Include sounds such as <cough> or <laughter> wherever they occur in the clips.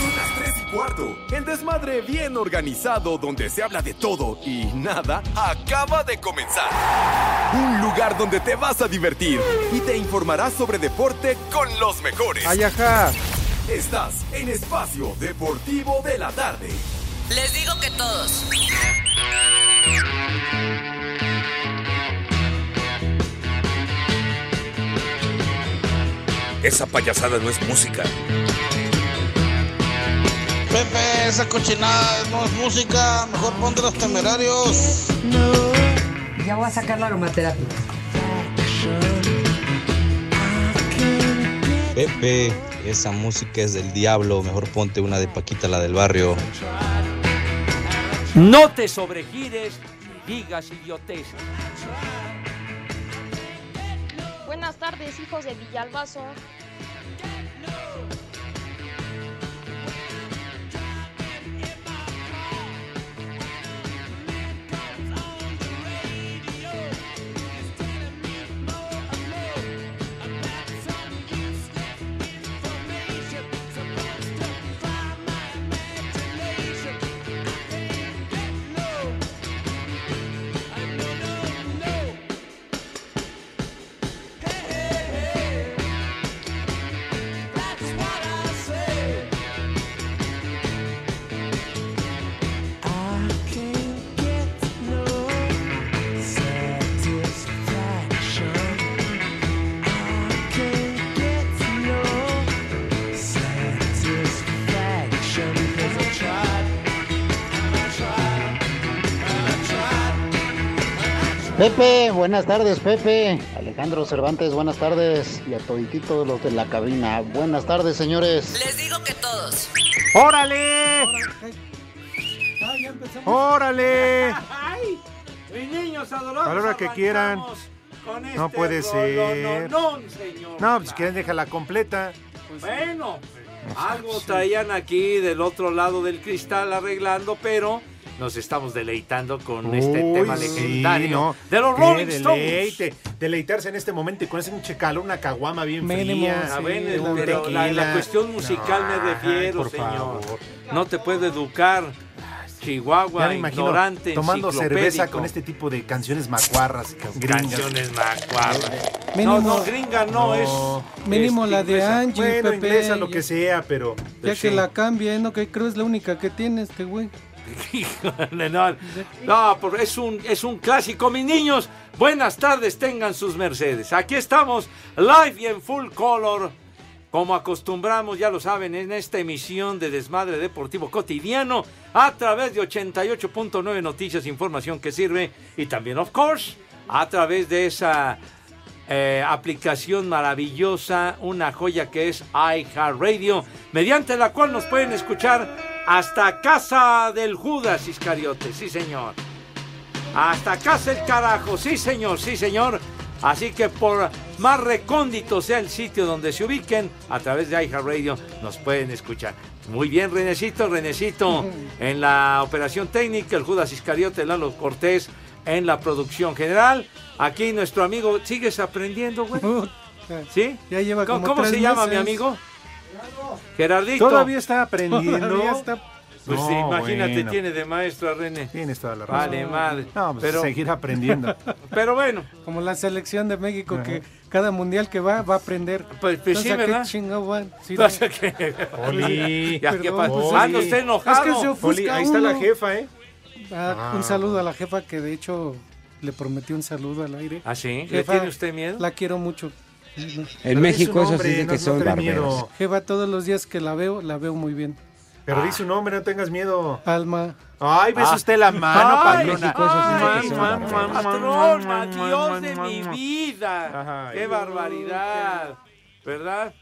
Son las 3 y cuarto. El desmadre bien organizado donde se habla de todo y nada acaba de comenzar. Un lugar donde te vas a divertir y te informarás sobre deporte con los mejores. Ay, ajá. Estás en Espacio Deportivo de la Tarde. Les digo que todos. Esa payasada no es música. Pepe, esa cochinada no es música. Mejor ponte los temerarios. Ya voy a sacar la aromaterapia. Pepe, esa música es del diablo. Mejor ponte una de Paquita, la del barrio. No te sobregires ni digas idioteces. Buenas tardes, hijos de Villalbazo. Pepe, buenas tardes, Pepe. Alejandro Cervantes, buenas tardes. Y a todititos los de la cabina. Buenas tardes, señores. Les digo que todos. ¡Órale! ¡Órale! ¡Ay! Mis niños adorados. A la hora que quieran. Con este No puede ser. rolononón, señor. No, pues si quieren déjala completa. Bueno, algo traían aquí del otro lado del cristal arreglando, pero nos estamos deleitando con este tema sí, legendario no. de los Qué Rolling Stones. deleite. Deleitarse en este momento y con ese mucho calor, una caguama bien fría. a ver, un pero la, cuestión musical me No, refiero, por señor. favor. No te puede educar, Chihuahua, me imagino ignorante, tomando cerveza con este tipo de canciones macuarras. gringas. Canciones macuarras. Mínimo- No, no, gringa no, es. Mínimo es la de. Angie, Bueno, Pepe. inglesa, lo que sea, pero... Ya Pues que sí. la cambie, ¿no? Que creo es la única que tiene este güey. <laughs> No, no, es un, es un clásico, mis niños. Buenas tardes, tengan sus mercedes. Aquí estamos, live y en full color. Como acostumbramos, ya lo saben, en esta emisión de Desmadre Deportivo Cotidiano, a través de 88.9 Noticias, información que sirve, y también, of course, a través de esa eh, aplicación maravillosa, una joya que es iHeartRadio, mediante la cual nos pueden escuchar hasta casa del Judas Iscariote, sí señor. Hasta casa el carajo, sí señor, sí señor. Así que por más recóndito sea el sitio donde se ubiquen, a través de iHeartRadio nos pueden escuchar. Muy bien, Renecito, Renecito, <laughs> en la operación técnica, el Judas Iscariote, Lalo Cortés, en la producción general. Aquí nuestro amigo, ¿sigues aprendiendo, güey? ¿Sí? Ya lleva ¿Cómo, como cómo tres se llama mi amigo? Gerardito. Todavía está aprendiendo. <laughs> Todavía está- Pues No, sí, imagínate, bueno. tiene de maestro a René. Tienes toda la razón. Vale, madre. No, pues pero, seguir aprendiendo. <laughs> pero bueno, Como la selección de México Ajá. que cada mundial que va va a aprender. pues, pues sí, Entonces, ¿a qué ¿verdad? Sí, No qué. Oli. <laughs> Ya, ¿qué pasa? pues, Ah, Oli. no esté enojado. Es que se Oli, ahí está la jefa, ¿eh? Ah, Ah. Un saludo a la jefa que de hecho le prometió un saludo al aire. ¿Ah, sí? ¿Le Jefa, tiene usted miedo? La quiero mucho. En México eso sí que no son barberos. miedo. Jefa, todos los días que la veo, la veo muy bien. Pero di su nombre, no tengas miedo. Alma. Ay, ves Ah. usted la mano, Ay, patrona. ay, Ay, man, man, man, man, patrón, man, Dios de mi vida. Ajá. Qué barbaridad. ¿Verdad?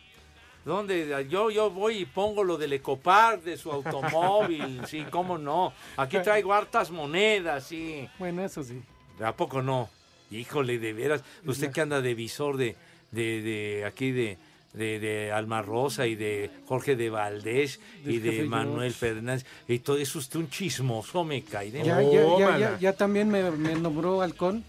¿Dónde? Yo, yo voy y pongo lo del Ecopar de su automóvil. <laughs> sí, cómo no. Aquí traigo hartas monedas, sí. Bueno, eso sí. ¿A poco no? Híjole, de veras. Usted que anda de visor de, de, de aquí de, de, de Alma Rosa y de Jorge de Valdés y de Manuel Fernández. Y todo es usted un chismoso, me cae de Ya, ya, ya, también me, me nombró halcón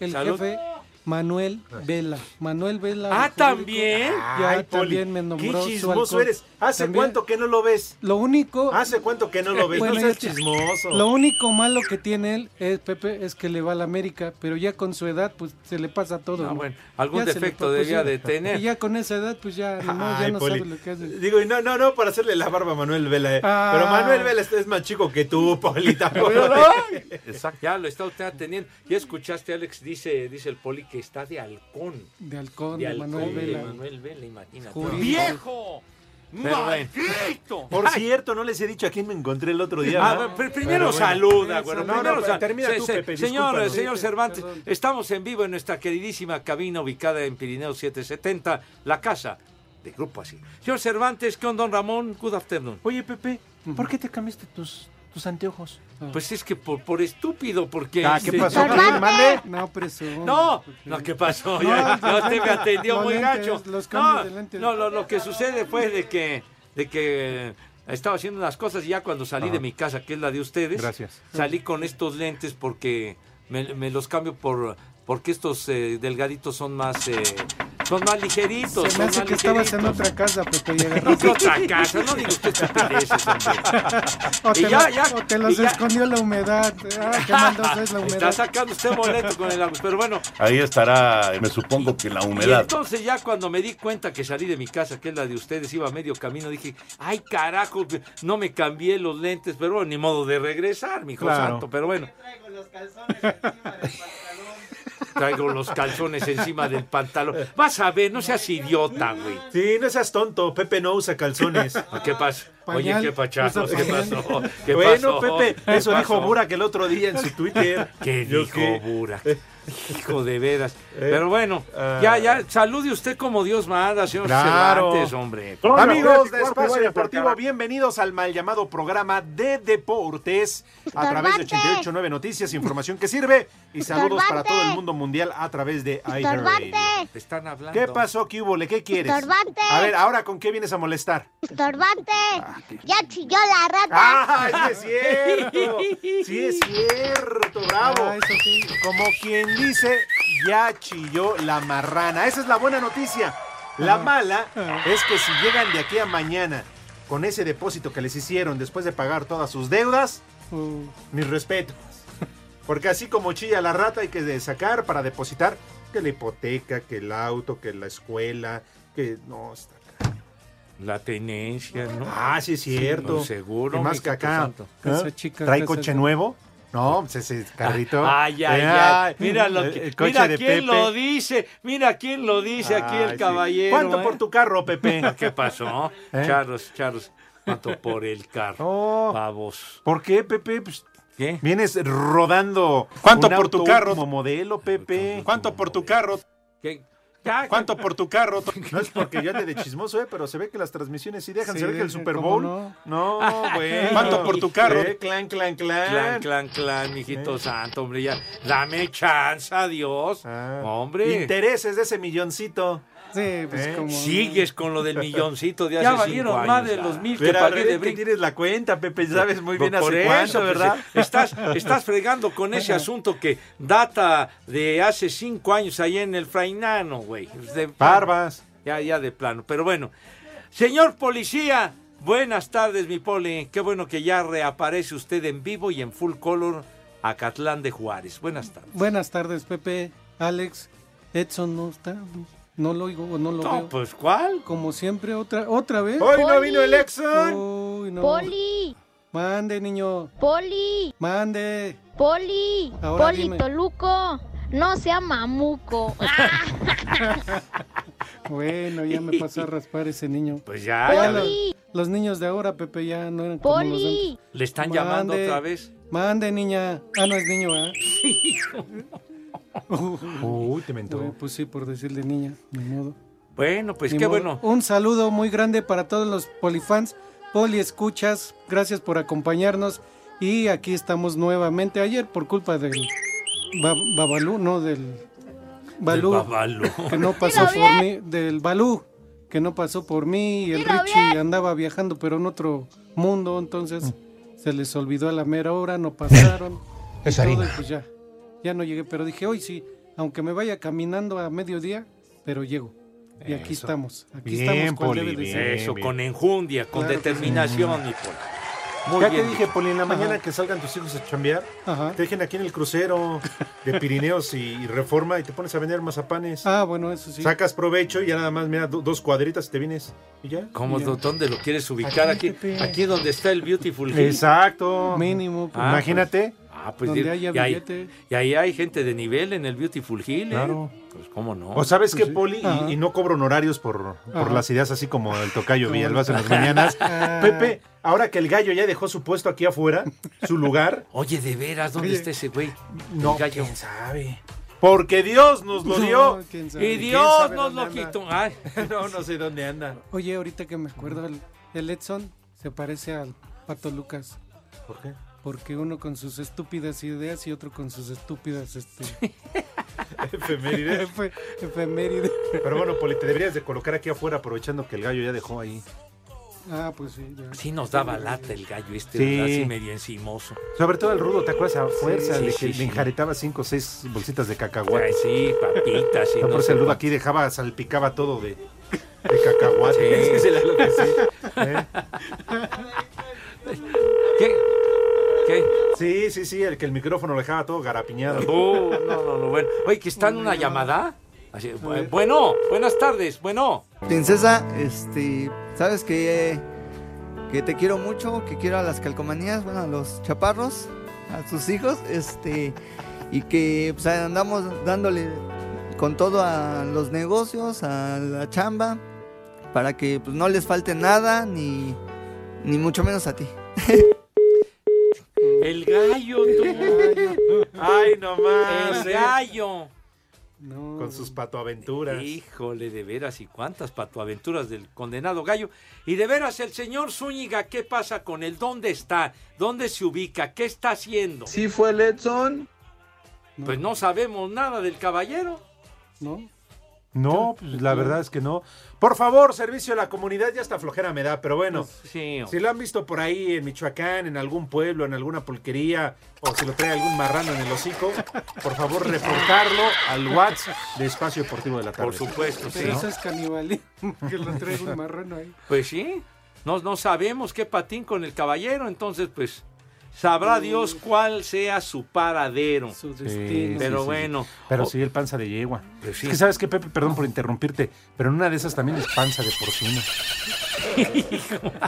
el, jefe Manuel Vela. Manuel Vela. Ah, ¿también? Ya Ay, Poli, también me nombró Qué chismoso eres. ¿Hace También- cuánto que no lo ves? Lo único. ¿Hace cuánto que no lo ves? Bueno, no seas ya chismoso. Lo único malo que tiene él, es, Pepe, es que le va a la América, pero ya con su edad, pues se le pasa todo. Ah, ¿no? bueno, algún Ya defecto pues, debía ya- de tener. Y ya con esa edad, pues ya, ya no Poli. sabe lo que hace. Digo, y no, no, no, para hacerle la barba a Manuel Vela. eh. Ah. Pero Manuel Vela es, es más chico que tú, Polita. <laughs> Exacto. Ya lo está usted atendiendo. Ya escuchaste, Alex, dice, dice el poli que está de halcón. De halcón, De de, halcón, Manuel de Vela. Manuel Vela, imagínate. ¡Viejo! Pero bueno. ¡Maldito! Por Ay, cierto, no les he dicho a quién me encontré el otro día. Ah, primero Pero bueno. saluda, güero. No, no, sal- termina Se- tú, se- Pepe, Señor, señor Cervantes, perdón. estamos en vivo en nuestra queridísima cabina ubicada en Pirineo 770, la casa de Grupo Así. Señor Cervantes, ¿qué onda, don Ramón? Good afternoon. Oye, Pepe, ¿por qué te cambiaste tus, tus anteojos? Pues es que por, por estúpido, porque... Ah, ¿qué pasó? ¿Quién mande? No, presumo. No, no, ¿qué pasó? No, Ya, usted me atendió los muy lentes, gacho. los No, cambios de lentes. no, lo, lo que sucede fue de que, de que estaba haciendo unas cosas y ya cuando salí Ajá. de mi casa, que es la de ustedes, Gracias. salí con estos lentes porque me, me los cambio por porque estos eh, delgaditos son más eh, son más ligeritos. Se me hace que estabas en ligeritos. otra casa, Pepe, y agarraste. ¿qué otra casa, no diga usted estupideces. <laughs> O Y te, ya, lo- ya, o te los y ya. escondió la humedad. Ah, qué maldoso es la Está humedad. sacando usted boleto con el agua, pero bueno, Ahí estará, me supongo que la Y humedad. entonces ya cuando me di cuenta que salí de mi casa, que es la de ustedes, iba a medio camino, dije, ay carajo, no me cambié los lentes, pero bueno, ni modo de regresar, mi hijo Claro. santo, pero bueno. Traigo los calzones encima del pantalón. Vas a ver, no seas idiota, güey. Sí, no seas tonto. Pepe no usa calzones. <laughs> ¿Qué pasa? Oye, ¿qué pachazo? usa ¿Qué pasó? ¿Qué bueno, pasó? Pepe, ¿Qué eso dijo pasó? Burak el otro día en su Twitter. ¿Qué dijo qué. Burak? <laughs> Hijo de veras. <laughs> Eh, Pero bueno, ah. ya, ya, salude usted como Dios manda, señor Claro. Cervantes, hombre. Amigos de Espacio Deportivo, bienvenidos al mal llamado programa de deportes a través de 889 Noticias, información que sirve y saludos para todo el mundo mundial a través de iHeartRadio. Te están hablando. ¿Qué pasó, ¿Qué hubo? ¿Qué quieres? Estorbante. A ver, ahora con qué vienes a molestar. Estorbante. Ya chilló la rata. ¡Ah, sí es cierto! Sí es cierto, bravo. Ah, eso sí. Como quien dice, ya chilló la marrana. Esa es la buena noticia. La mala es que si llegan de aquí a mañana con ese depósito que les hicieron después de pagar todas sus deudas, Uh, mis respetos. Porque así como chilla la rata hay que sacar para depositar que la hipoteca, que el auto, que la escuela, que no está. La tenencia, ¿no? Ah, sí es cierto. no, seguro, Y más que acá. ¿eh? Chica, ¿Trae coche nuevo? No, pues ese carrito. Ay, ay, Eh, ay. Mira, lo que- el coche mira de quién Pepe. lo dice. Mira quién lo dice aquí Ay, el sí. caballero. ¿Cuánto eh? por tu carro, Pepe? <laughs> ¿Qué pasó? ¿Eh? Charros, charros. ¿Cuánto por el carro? Oh, Pavos. ¿Por qué, Pepe? Pues ¿Qué? vienes rodando. ¿Cuánto un por tu carro? último modelo, Pepe? ¿Cuánto por tu carro? ¿Qué? Ya, ¿Cuánto por tu carro? <laughs> No es porque yo ande de chismoso, eh, pero se ve que las transmisiones sí dejan. Sí, se ve que el Super ¿cómo Bowl. no? No, <laughs> bueno. ¿Cuánto por tu carro? Eh, clan, clan, clan. Clan, clan, clan, mijito Eh. santo, hombre, ya. Dame chance, Dios. Ah, Hombre. Intereses de ese milloncito. Sí, pues Eh, como. Sigues con lo del <laughs> milloncito de hace Ya cinco valieron años. más de los mil que Pero pagué de que brinco. tienes la cuenta, Pepe, sabes muy bien Por hace eso, cuánto, pues, ¿verdad? <laughs> Estás, estás fregando con ese asunto que data de hace cinco años ahí en el Frainano, güey. Barbas. Ya, ya de plano. Pero bueno, señor policía, buenas tardes, mi poli. Qué bueno que ya reaparece usted en vivo y en full color a Catlán de Juárez. Buenas tardes. Buenas tardes, Pepe. Alex. Edson no está. No lo oigo o no lo No, veo. pues, ¿cuál? Como siempre, otra, otra vez. Hoy no vino el Exxon. Uy, no. Poli, Mande, niño. Poli, Mande. Poli, Ahora Poli dime. Toluco. No sea mamuco. <laughs> Bueno, ya me pasó a raspar ese niño. Pues ya, ya, Poli, los niños de ahora, Pepe, ya no eran como los de Poli. ¿Le están llamando Mande. otra vez? Mande, niña. Ah, no es niño, ¿verdad? Uy, te mentó. Pues sí, por decirle niña, ni modo. Bueno, pues Ni qué modo. bueno. Un saludo muy grande para todos los polifans, poli escuchas, gracias por acompañarnos y aquí estamos nuevamente. Ayer por culpa del Ba- Babalú, no del Balú, Del que no <laughs> pasó por mí, del Balú, que no pasó por mí y el Dilo Richie bien. andaba viajando pero en otro mundo, entonces se les olvidó a la mera hora, no pasaron. Es todo, pues ya, ya no llegué, pero dije, hoy sí, aunque me vaya caminando a mediodía, pero llego. Y aquí Eso. estamos, aquí Bien, estamos Poli, debe de bien. Eso, bien. con enjundia, con Claro sí. determinación. Muy ya bien. te dije, Poli, en la Ajá. mañana que salgan tus hijos a chambear, Ajá. te dejen aquí en el crucero de Pirineos y, y Reforma y te pones a vender mazapanes. Ah, bueno, eso sí. Sacas provecho y ya nada más, mira, do- dos cuadritas y te vienes. ¿Y ya? ¿Cómo. ¿Dónde lo quieres ubicar? Aquí, Aquí, donde está el Beautiful Hill. Exacto. Mínimo. pues, Ah, Imagínate. Ah, pues donde haya y, ahí, billete. y ahí hay gente de nivel en el Beautiful Hill, ¿eh? Claro. Pues cómo no. O sabes Pues qué, sí. Poli, y, y no cobro honorarios por, las ideas así como el tocayo Como Villalbazo en las mañanas. <laughs> Ah. Pepe, ahora que el gallo ya dejó su puesto aquí afuera, su lugar, <laughs> Oye, de veras, ¿dónde Oye. está ese güey? no, El gallo. quién sabe. Porque Dios nos lo dio. No. Y ¿Quién Dios nos dónde lo quitó. Ay, <laughs> no, no sé dónde anda. Oye, ahorita que me acuerdo, el, el Edson se parece al Pato Lucas. ¿Por qué? Porque uno con sus estúpidas ideas y otro con sus estúpidas este, <laughs> Efeméride. <laughs> efe- efemérides. Pero bueno, Poli, te deberías de colocar aquí afuera aprovechando que el gallo ya dejó ahí. Ah, pues sí. ya. Sí nos daba lata el gallo este, Sí. Así medio encimoso. Sobre todo el rudo, ¿te acuerdas? A fuerza, sí, le, sí, le sí. enjaretaba cinco o seis bolsitas de Ay, cacahuate. sí, papitas y <laughs> No, no por eso sé el rudo aquí dejaba, salpicaba todo de, de cacahuate. Sí. Es que se le- lo que sí. ¿Eh? ¿Qué? ¿Qué? Sí, sí, sí, el que el micrófono lo dejaba todo garapiñado. Oh, no, no, no, bueno. Oye, que está en una llamada. Así, bu- bueno, buenas tardes, bueno. Princesa, este, sabes que, que te quiero mucho, que quiero a las calcomanías, bueno, a los chaparros, a tus hijos, este, y que pues, andamos dándole con todo a los negocios, a la chamba, para que pues, no les falte nada, ni, ni mucho menos a ti. <laughs> El gallo, tú. Ay, no más. El gallo. No. Con sus patoaventuras. Híjole, de veras, y cuántas patoaventuras del condenado gallo. Y de veras, el señor Zúñiga, ¿qué pasa con él? ¿Dónde está? ¿Dónde se ubica? ¿Qué está haciendo? Sí fue el Edson. Pues no sabemos nada del caballero. ¿No? No, pues la verdad es que no. Por favor, servicio a la comunidad, ya hasta flojera me da, pero bueno. Sí, Si lo han visto por ahí en Michoacán, en algún pueblo, en alguna pulquería, o si lo trae algún marrano en el hocico, por favor reportarlo al WhatsApp de Espacio Deportivo de la Tarde. por supuesto, sí. Pero eso es canibalismo, que lo traiga un marrano ahí. Pues sí, no, no sabemos qué patín con el caballero, entonces pues sabrá Dios cuál sea su paradero. Su Sí, destino. Pero sí, sí. bueno. Pero sí, el panza de yegua. Pues sí. Es que sabes que Pepe, perdón por interrumpirte, pero en una de esas también es panza de porcino. <laughs>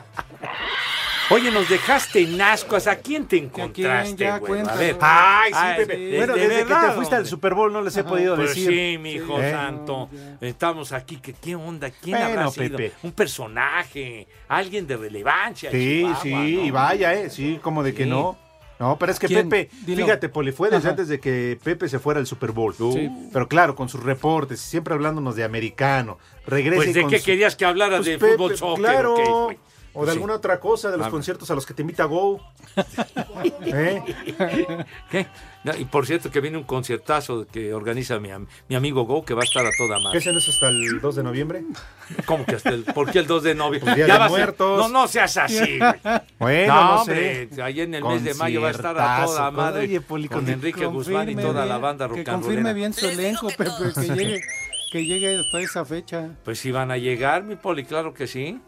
Oye, nos dejaste en ascuas. ¿A quién te encontraste, Ya güey? A ver. Ay, sí, Ay, Pepe. de- bueno, de desde que te fuiste al. Super Bowl no les he podido Pues decir. sí, mi hijo ¿Eh? santo. Estamos aquí, que qué onda, ¿quién Bueno, habrá sido? Pepe. Un personaje, alguien de relevancia. Sí, Chihuahua, sí, ¿no? y vaya, ¿eh? Sí, como de que Sí. no. No, pero es que ¿Quién? Pepe, Dilo. fíjate, Poli, fue desde Ajá. antes de que Pepe se fuera al Super Bowl. Sí. Pero claro, con sus reportes, siempre hablándonos de americano. Regresa Pues de qué su- querías que hablara Pues, de Pepe, fútbol soccer. Claro. ¿o qué? O de Sí. alguna otra cosa, de los A ver. conciertos a los que te invita Go. <laughs> ¿Eh? ¿Qué? No, y por cierto que viene un conciertazo que organiza mi, am- mi amigo Go, que va a estar a toda ¿Qué madre. ese no es hasta el 2 de noviembre? ¿Cómo que hasta el, ¿Por qué el 2 de noviembre? Pues Día Ya de va a ser- Muertos. No, no seas así, güey. Bueno, no, no hombre, sé. ahí en el mes de mayo va a estar a toda madre oye, Poli, con con- Enrique Guzmán y Confirme toda la bien, banda Que rock confirme bien su elenco, Pepe, que llegue, que llegue hasta esa fecha. Pues sí van a llegar, mi poli, claro que sí.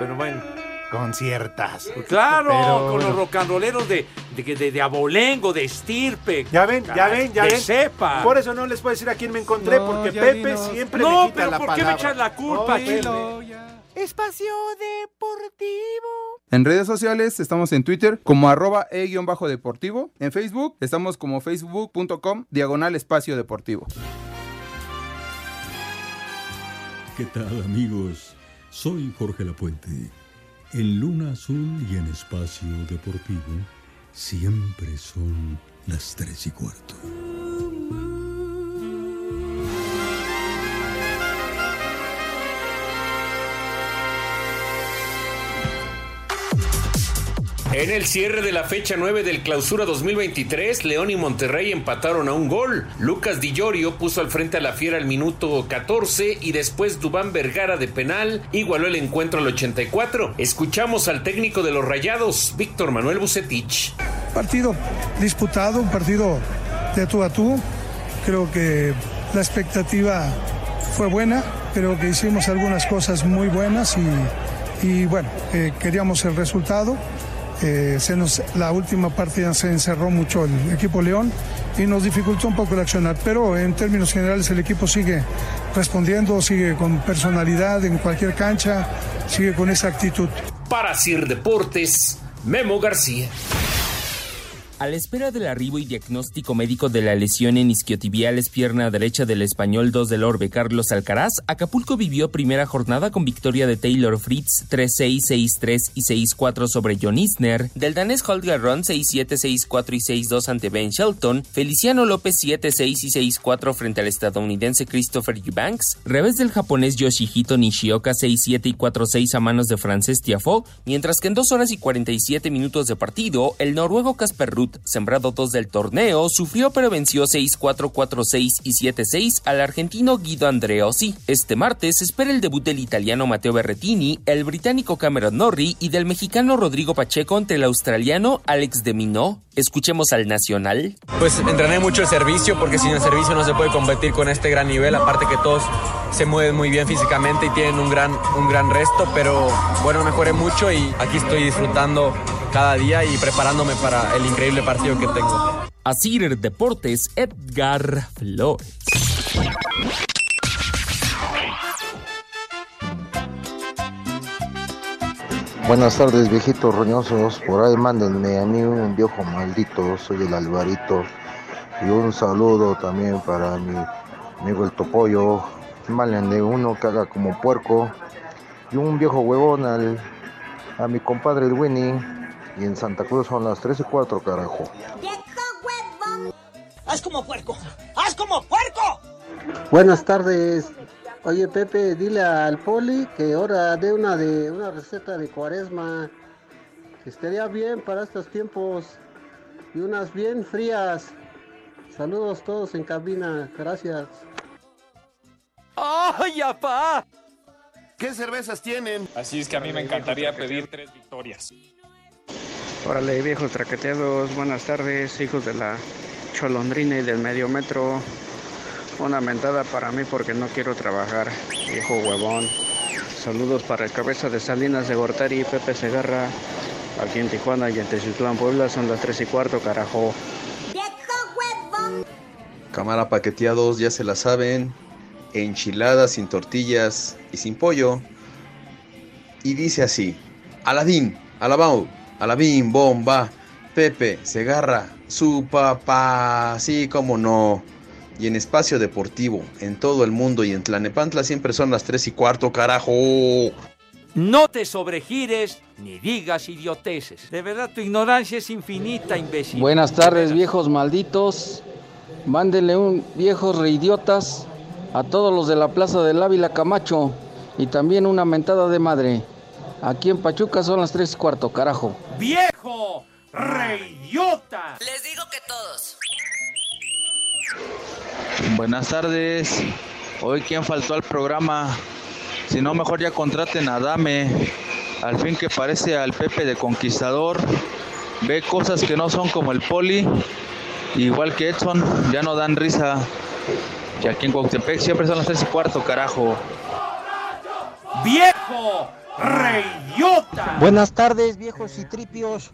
Pero bueno, Conciertas. claro, Pero, con los rocanroleros de, de, de, de abolengo, de estirpe. Ya ven, ya ven, ya de ven. cepa. Por eso no les puedo decir a quién me encontré, No, porque Pepe dinos. siempre No, me quita pero la ¿por qué me echas la culpa, ya. Espacio Deportivo. En redes sociales estamos en Twitter como arroba e-deportivo. En Facebook estamos como facebook.com diagonal espacio deportivo. ¿Qué tal amigos? Soy Jorge Lapuente. En Luna Azul y en Espacio Deportivo, siempre son las tres y cuarto. En el cierre de la fecha 9 del Clausura 2023, León y Monterrey empataron a un gol. Lucas Di Llorio puso al frente a la Fiera al minuto 14 y después Dubán Vergara de penal igualó el encuentro al 84. Escuchamos al técnico de los Rayados, Víctor Manuel Bucetich. Partido disputado, un partido de tú a tú. Creo que la expectativa fue buena, creo que hicimos algunas cosas muy buenas y, bueno, eh, queríamos el resultado. Eh, se nos, la última partida se encerró mucho el equipo León y nos dificultó un poco el accionar, pero en términos generales el equipo sigue respondiendo, sigue con personalidad en cualquier cancha, sigue con esa actitud. Para Sir Deportes, Memo García. A la espera del arribo y diagnóstico médico de la lesión en isquiotibiales pierna derecha del español 2 del Orbe Carlos Alcaraz, Acapulco vivió primera jornada con victoria de Taylor Fritz 3-6, 6-3 y 6-4 sobre John Isner, del danés Holger Ron 6-7, 6-4 y 6-2 ante Ben Shelton, Feliciano López 7-6 y 6-4 frente al estadounidense Christopher Eubanks, revés del japonés Yoshihito Nishioka 6-7 y 4-6 a manos de francés Tiafoe, mientras que en 2 horas y 47 minutos de partido, el noruego Casper Ruud sembrado 2 del torneo, sufrió pero venció 6-4, 4-6 y 7-6 al argentino Guido Andreossi. Este martes espera el debut del italiano Matteo Berrettini, el británico Cameron Norrie y del mexicano Rodrigo Pacheco ante el australiano Alex de Minot. Escuchemos al Nacional. Pues entrené mucho el servicio porque sin el servicio no se puede competir con este gran nivel, aparte que todos se mueven muy bien físicamente y tienen un gran, un gran resto, pero bueno, mejoré mucho y aquí estoy disfrutando cada día y preparándome para el increíble partido que tengo. Asir Deportes, Edgar Flores. Buenas tardes, viejitos roñosos. Por ahí mándenme a mí un viejo maldito. Soy el Alvarito. Y un saludo también para mi amigo el Topollo. Mándenme uno que haga como puerco. Y un viejo huevón al, a mi compadre el Winnie. Y en Santa Cruz son las 3 y 4, carajo. ¡Haz como puerco! ¡Haz como puerco! Buenas tardes. Oye Pepe, dile al Poli que ahora dé una de una receta de cuaresma. Que estaría bien para estos tiempos. Y unas bien frías. Saludos todos en cabina. Gracias. ¡Ay, apá! ¿Qué cervezas tienen? Así es que a mí me encantaría pedir tres victorias. Órale, viejos traqueteados, buenas tardes, hijos de la cholondrina y del medio metro. Una mentada para mí porque no quiero trabajar, viejo huevón. Saludos para el cabeza de Salinas de Gortari, Pepe Segarra, aquí en Tijuana y en Teciutlán, Puebla, son las 3 y cuarto, carajo. Cámara paqueteados, ya se la saben. Enchiladas sin tortillas y sin pollo. Y dice así: Aladín, alabao, alabín, bomba, Pepe, Segarra, su papá, sí, como no. Y en espacio deportivo, en todo el mundo y en Tlanepantla siempre son las 3 y cuarto, carajo. No te sobregires ni digas idioteces. De verdad, tu ignorancia es infinita, imbécil. Buenas tardes, viejos malditos. Mándenle un viejos reidiotas a todos los de la Plaza del Ávila Camacho y también una mentada de madre. Aquí en Pachuca son las 3 y cuarto, carajo. ¡Viejo! ¡Reidiota! Les digo que todos. Buenas tardes. Hoy quién faltó al programa. Si no, mejor ya contraten a Dame. Al fin que parece al Pepe de Conquistador. Ve cosas que no son como el Poli. Igual que Edson, ya no dan risa. Y aquí en Cuauhtémoc siempre son las 3 y cuarto, carajo. ¡Viejo! ¡Reidiota! Buenas tardes, viejos y tripios.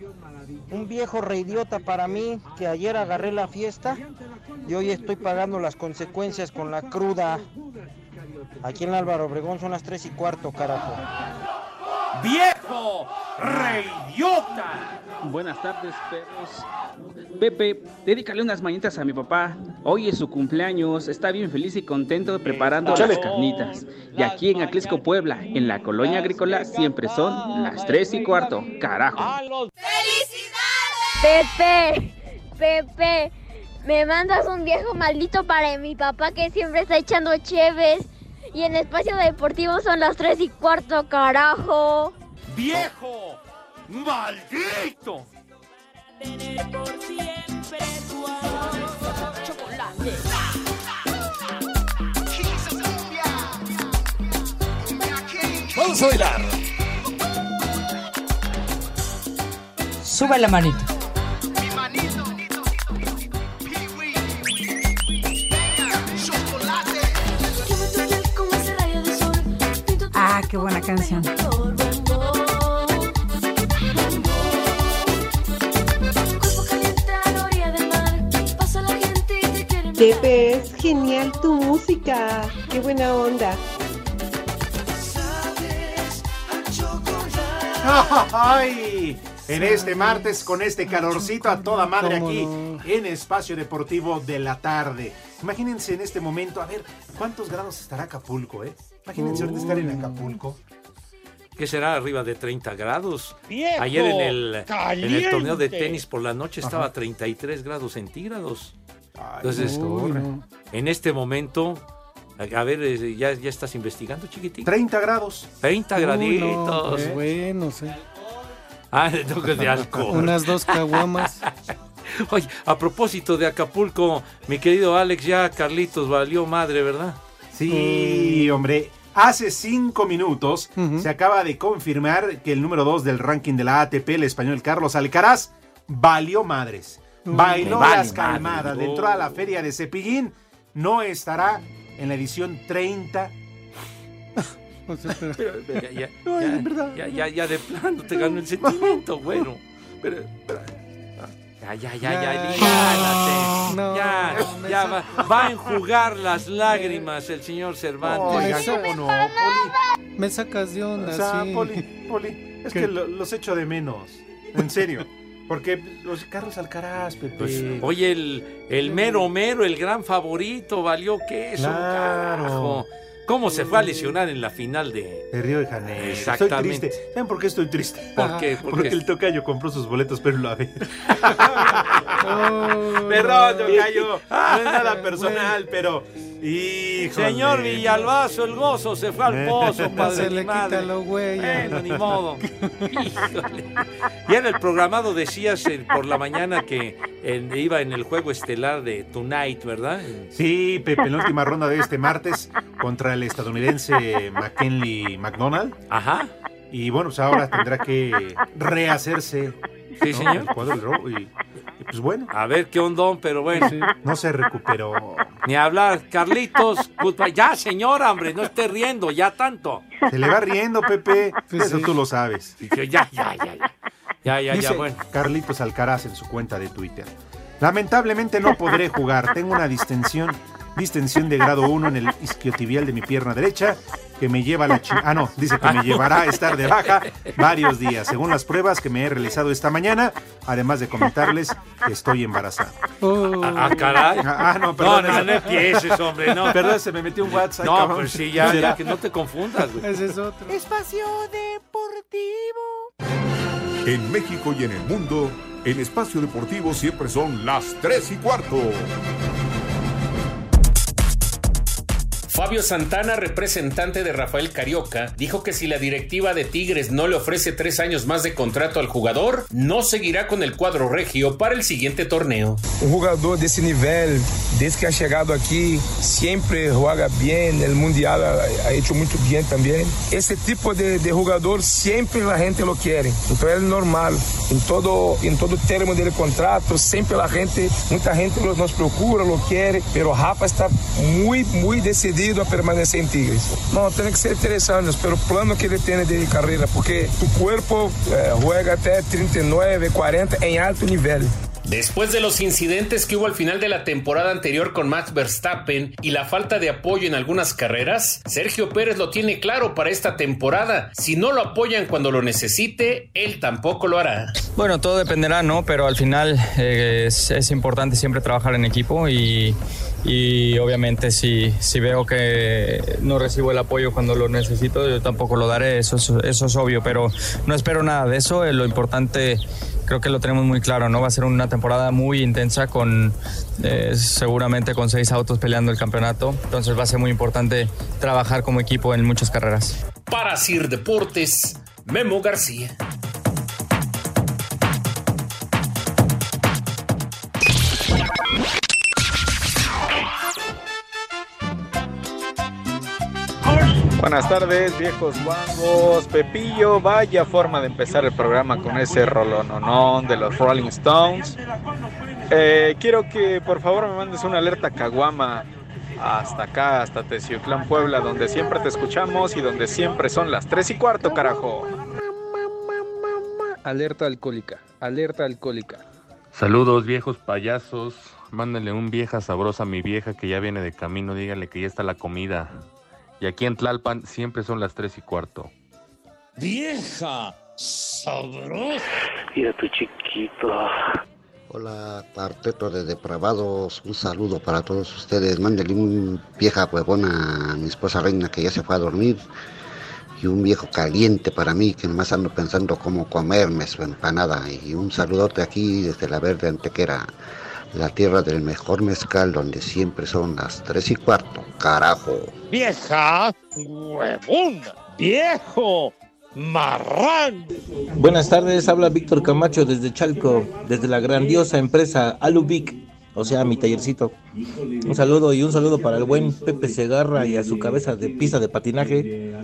Un viejo reidiota para mí que ayer agarré la fiesta y hoy estoy pagando las consecuencias con la cruda. Aquí en Álvaro Obregón son las 3 y cuarto, carajo. ¡Viejo! ¡Reidiota! Buenas tardes, perros. Pepe, dedícale unas mañitas a mi papá. Hoy es su cumpleaños, está bien feliz y contento preparando las carnitas. Y aquí en Aclisco, Puebla, en la colonia agrícola, siempre son las 3 y cuarto. Carajo. Pepe, Pepe, me mandas un viejo maldito para mi papá que siempre está echando cheves. Y en espacio deportivo son las 3 y cuarto, carajo. ¡Viejo! ¡Maldito! Vamos a bailar. Sube la manito. Ah, qué buena canción. Pepe, es genial tu música. Qué buena onda. ¡Ay! En este martes con este calorcito a toda madre ¿Cómo aquí no? en Espacio Deportivo de la tarde. Imagínense en este momento, a ver, ¿cuántos grados estará Acapulco, eh? Imagínense ahorita estar en Acapulco. ¿Qué será arriba de 30 grados? ¡Viejo! Ayer en el, en el ¡Caliente! torneo de tenis por la noche estaba a 33 grados centígrados. Entonces, uy, no. en este momento, a, ver, eh, ya, ya estás investigando, chiquitín. 30 grados. 30 Uy, no, graditos. pues bueno, sí. Ah, <laughs> de toques de alcohol. Unas dos caguamas. <laughs> Oye, a propósito de Acapulco, mi querido Alex, ya Carlitos valió madre, ¿verdad? Sí, hombre. Hace cinco minutos se acaba de confirmar que el número dos del ranking de la ATP, el español Carlos Alcaraz, valió madres. Bailó vale las calmadas. madre. Entró a la feria de Cepillín. No estará en la edición 30. <laughs> Ya, ya, <laughs> ya, ya, ya, ya de plano te ganó el sentimiento, <laughs> bueno. Pero, pero- ya, ya, ya, ya, Ya, no, ya, no, ya va, va a enjugar las lágrimas el señor Cervantes. Oigan, ¿cómo no, Poli? Me sacas de onda, O sea, sí. Poli, Poli, es ¿Qué? que lo- los echo de menos. En serio. Porque los Carlos Alcaraz, Pepe. Pues, oye, el, el mero mero, el gran favorito, valió queso, Claro. carajo. ¿Cómo se fue a lesionar en la final de, De Río de Janeiro. Exactamente. Estoy triste. ¿Saben por qué estoy triste? ¿Por qué? ¿Por Porque qué? el tocayo compró sus boletos, pero lo. Oh, <laughs> Perdón, tocayo. <laughs> No es nada personal, pero. Híjole. Señor Villalbazo, el gozo se fue al pozo, <laughs> padre se le quita lo güey. Bueno, ni modo. Híjole. Y en el programado decías eh, por la mañana que eh, iba en el juego estelar de Tonight, ¿verdad? Sí, Pepe, en la última ronda de este martes contra estadounidense McKinley McDonald. Ajá. Y bueno, pues ahora tendrá que rehacerse. Sí, ¿no? señor. El cuadro del robo. Y, y pues bueno. A ver qué ondón, pero bueno. No se recuperó. Ni hablar. Carlitos, ya, señora, hombre, no esté riendo, ya tanto. Se le va riendo, Pepe. Pues Eso sí. tú lo sabes. Ya, ya, ya, ya. Ya, ya, Dice ya, bueno. Carlitos Alcaraz en su cuenta de Twitter. Lamentablemente no podré jugar. Tengo una distensión, distensión de grado 1 en el isquiotibial de mi pierna derecha que me lleva a la chi- Ah, no, dice que me llevará a estar de baja varios días, según las pruebas que me he realizado esta mañana, además de comentarles que estoy embarazada. Oh. Ah, caray. Ah, ah, no, perdón. No, no, no empieces, hombre, no. Perdón, se me metió un WhatsApp. No, cabrón. pues sí, ya, ya, que no te confundas, güey. Ese es otro. Espacio Deportivo. En México y en el mundo, en Espacio Deportivo siempre son las 3 y cuarto. Fabio Santana, representante de Rafael Carioca, dijo que si la directiva de Tigres no le ofrece tres años más de contrato al jugador, no seguirá con el cuadro regio para el siguiente torneo. Um jogador desse nível, desde que ha chegado aqui, sempre joga bem, no Mundial ha, hecho muito bem também. Esse tipo de, de jogador sempre a gente lo quer, então é normal. Em todo, em todo termo dele contrato, sempre a gente, muita gente nos procura, lo quer, pero Rafa está muito, muito decidido a permanecer em Tigres. Não, tem que ser três anos, pelo plano que ele tem de carreira, porque o corpo eh, juega até 39, 40 em alto nível. Después de los incidentes que hubo al final de la temporada anterior con Max Verstappen y la falta de apoyo en algunas carreras, Sergio Pérez lo tiene claro para esta temporada. Si no lo apoyan cuando lo necesite, él tampoco lo hará. Bueno, todo dependerá, ¿no? Pero al final eh, es, importante siempre trabajar en equipo y, obviamente si, si veo que no recibo el apoyo cuando lo necesito, yo tampoco lo daré, eso es, eso es obvio, pero no espero nada de eso, eh, lo importante creo que lo tenemos muy claro, ¿no? Va a ser una temporada muy intensa con eh, seguramente con seis autos peleando el campeonato, entonces va a ser muy importante trabajar como equipo en muchas carreras. Para Sir Deportes, Memo García. Buenas tardes, viejos guangos. Pepillo, vaya forma de empezar el programa con ese rolononón de los Rolling Stones. Eh, quiero que por favor me mandes una alerta caguama hasta acá, hasta Teciutlán, Puebla, donde siempre te escuchamos y donde siempre son las 3 y cuarto, carajo. Alerta alcohólica, alerta alcohólica. Saludos viejos payasos. Mándenle un vieja sabrosa a mi vieja que ya viene de camino. Díganle que ya está la comida. Y aquí en Tlalpan siempre son las tres y cuarto. ¡Vieja! ¡Sabrosa! Mira tu chiquito. Hola, cuarteto de depravados. Un saludo para todos ustedes. Mándenle un vieja huevona a mi esposa reina que ya se fue a dormir. Y un viejo caliente para mí que nomás ando pensando cómo comerme su empanada. Y un saludote aquí desde la verde antequera. La tierra del mejor mezcal donde siempre son las tres y cuarto. Carajo. ¡Vieja! ¡Huevón! ¡Viejo! ¡Marrán! Buenas tardes, habla Víctor Camacho desde Chalco, desde la grandiosa empresa Alubic, o sea, mi tallercito. Un saludo y un saludo para el buen Pepe Segarra y a su cabeza de pista de patinaje.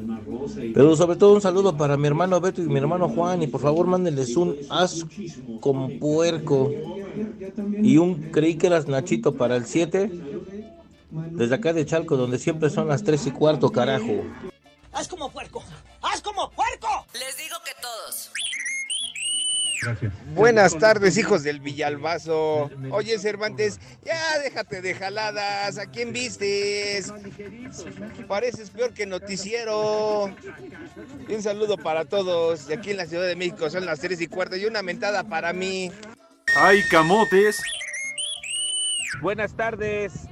Pero sobre todo un saludo para mi hermano Beto y mi hermano Juan y por favor mándenles un as con puerco y un creí que eras Nachito para el 7 desde acá de Chalco donde siempre son las 3 y cuarto carajo. ¡Haz como puerco! ¡Haz como puerco! Les digo que todos. Buenas tardes, hijos del Villalbazo. Oye, Cervantes, ya déjate de jaladas. ¿A quién vistes? Pareces peor que noticiero. Y un saludo para todos. De aquí en la Ciudad de México son las 3 y cuarto y una mentada para mí. ¡Ay, camotes! Buenas tardes,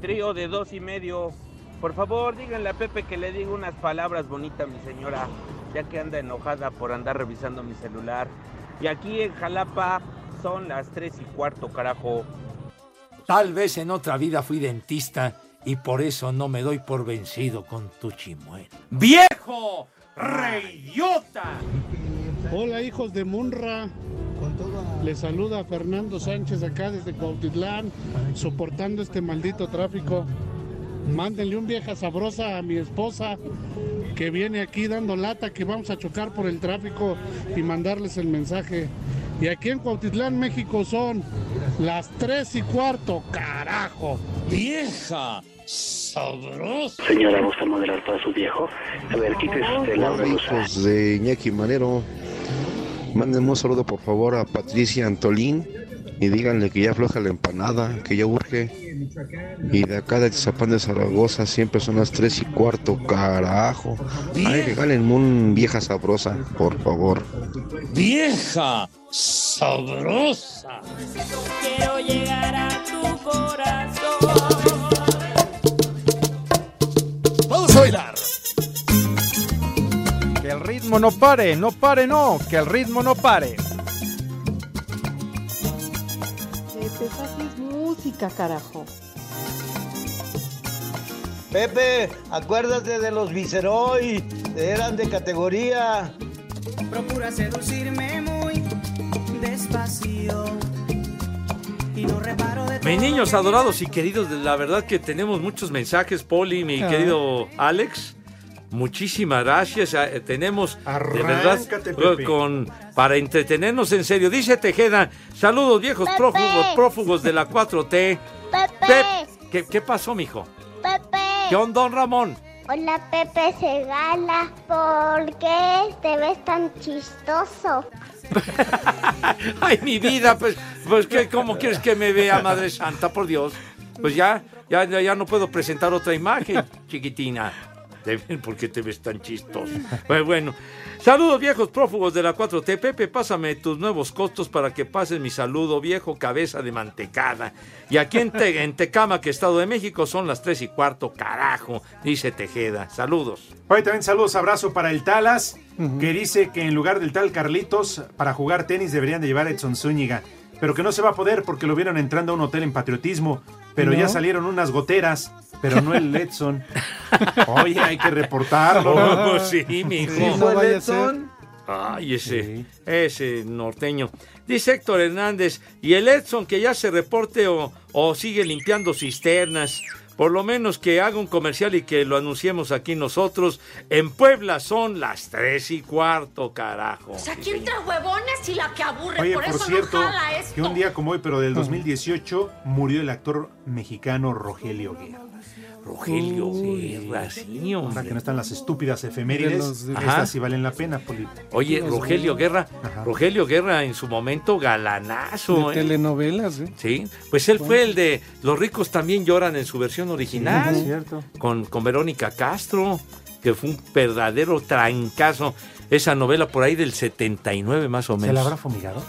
trío de dos y medio. Por favor, díganle a Pepe que le diga unas palabras bonitas a mi señora, ya que anda enojada por andar revisando mi celular. Y aquí en Jalapa son las tres y cuarto, carajo. Tal vez en otra vida fui dentista y por eso no me doy por vencido con tu chimuelo. ¡Viejo! ¡Reyota! Hola hijos de Munra. Les saluda Fernando Sánchez acá desde Cuautitlán, soportando este maldito tráfico. Mándenle un vieja sabrosa a mi esposa que viene aquí dando lata que vamos a chocar por el tráfico y mandarles el mensaje. Y aquí en Cuautitlán, México son las tres y cuarto, carajo. ¡Vieja! ¡Sabrosa! Señora, ¿gusta moderar para su viejo? A ver, quítese usted la Hola, blusa. hijos de Iñaki Manero. Mándenme un saludo por favor a Patricia Antolín y díganle que ya afloja la empanada, que ya urge. Y de acá de Tizapán de Zaragoza siempre son las tres y cuarto, carajo. Ay, regálenme un vieja sabrosa, por favor. ¡Vieja! ¡Sabrosa! Quiero llegar a tu corazón. Ritmo no pare, no pare, no, que el ritmo no pare. Pepe, es música, carajo. Pepe, acuérdate de los Viceroy, eran de categoría. Procura seducirme muy despacio. Y no reparo de Mis niños adorados y queridos, la verdad que tenemos muchos mensajes, Poli, mi Ah. querido Alex. Muchísimas gracias. eh, Tenemos de verdad con para entretenernos en serio. Dice Tejeda, saludos viejos Pepe. prófugos, prófugos de la 4T. Pepe. Pep, ¿qué, qué pasó, mijo? Pepe. ¿Qué onda, don Ramón? Hola Pepe Segala, ¿por qué te ves tan chistoso? <laughs> Ay, mi vida, pues, pues ¿qué, ¿cómo quieres que me vea, Madre Santa? Por Dios. Pues ya, ya, ya ya no puedo presentar otra imagen, chiquitina. De ver por qué te ves tan chistoso. Pues bueno. Saludos viejos prófugos de la 4T. Pepe, pásame tus nuevos costos para que pases mi saludo, viejo cabeza de mantecada. Y aquí en, Te- en Tecama, que Estado de México, son las 3 y cuarto, carajo, dice Tejeda. Saludos. Oye, también saludos, abrazo para el Talas, que dice que en lugar del tal Carlitos, para jugar tenis deberían de llevar a Edson Zúñiga. Pero que no se va a poder porque lo vieron entrando a un hotel en patriotismo. Pero ¿No? ya salieron unas goteras, pero no el Edson. <laughs> Oye, hay que reportarlo. ¿no? <laughs> Oh, <laughs> sí, mijo. Sí, no a ser. Ay, ese, ese norteño. Dice Héctor Hernández, y el Edson que ya se reporte o, o sigue limpiando cisternas. Por lo menos que haga un comercial y que lo anunciemos aquí nosotros. En Puebla son las tres y cuarto, carajo. O sea, ¿quién trae huevones y la que aburre? Oye, por, por, eso cierto, no jala esto. que un día como hoy, pero del 2018, murió el actor mexicano Rogelio Guerra. Rogelio Guerra, sí, Ahora hombre. que no están las estúpidas De efemérides, estas sí valen la pena, Poli. Oye, Rogelio Guerra, Rogelio Guerra en su momento galanazo. De ¿eh? telenovelas, ¿eh? Sí, pues él fue el de Los ricos también lloran en su versión original. Sí, es cierto. Con, con Verónica Castro, que fue un verdadero trancazo. Esa novela por ahí del 79 más o menos. ¿Se la habrá fumigado?